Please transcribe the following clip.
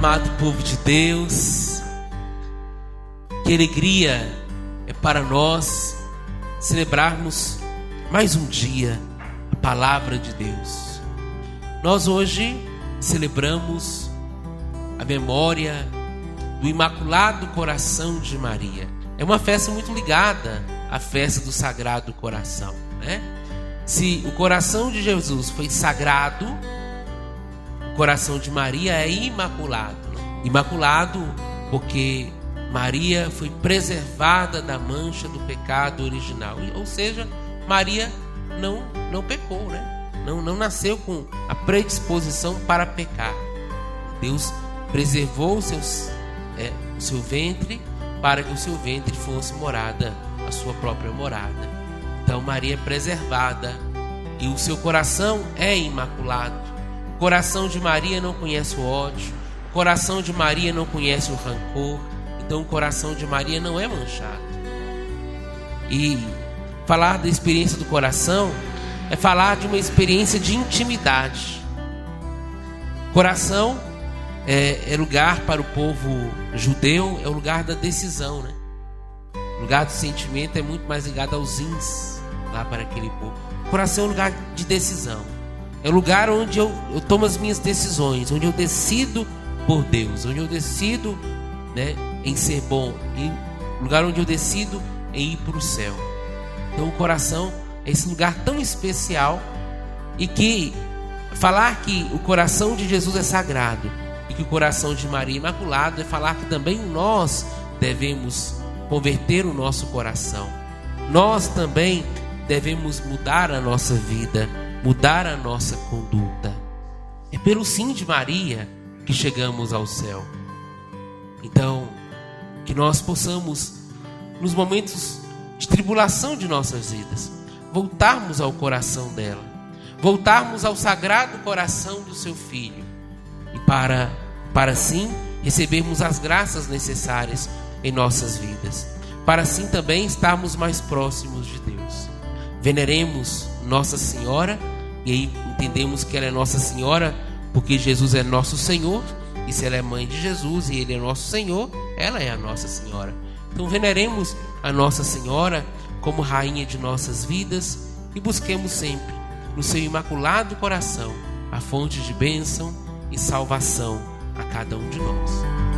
amado povo de Deus. Que alegria é para nós celebrarmos mais um dia a palavra de Deus. Nós hoje celebramos a memória do Imaculado Coração de Maria. É uma festa muito ligada à festa do Sagrado Coração, né? Se o coração de Jesus foi sagrado, coração de Maria é imaculado. Imaculado porque Maria foi preservada da mancha do pecado original. Ou seja, Maria não, não pecou, né? Não, não nasceu com a predisposição para pecar. Deus preservou seus, é, o seu ventre para que o seu ventre fosse morada, a sua própria morada. Então Maria é preservada e o seu coração é imaculado. Coração de Maria não conhece o ódio, o coração de Maria não conhece o rancor, então o coração de Maria não é manchado. E falar da experiência do coração é falar de uma experiência de intimidade. Coração é, é lugar para o povo judeu, é o lugar da decisão, né? O lugar do sentimento é muito mais ligado aos ins lá para aquele povo. Coração é um lugar de decisão. É o lugar onde eu, eu tomo as minhas decisões, onde eu decido por Deus, onde eu decido né, em ser bom, e lugar onde eu decido em ir para o céu. Então o coração é esse lugar tão especial e que falar que o coração de Jesus é sagrado e que o coração de Maria é imaculado é falar que também nós devemos converter o nosso coração. Nós também devemos mudar a nossa vida, mudar a nossa conduta. É pelo sim de Maria que chegamos ao céu. Então, que nós possamos, nos momentos de tribulação de nossas vidas, voltarmos ao coração dela, voltarmos ao sagrado coração do seu filho, e para, para assim recebermos as graças necessárias em nossas vidas, para assim também estarmos mais próximos de Deus. Veneremos Nossa Senhora, e aí entendemos que ela é Nossa Senhora porque Jesus é nosso Senhor e se ela é mãe de Jesus e ele é nosso Senhor, ela é a Nossa Senhora. Então veneremos a Nossa Senhora como rainha de nossas vidas e busquemos sempre no seu imaculado coração a fonte de bênção e salvação a cada um de nós.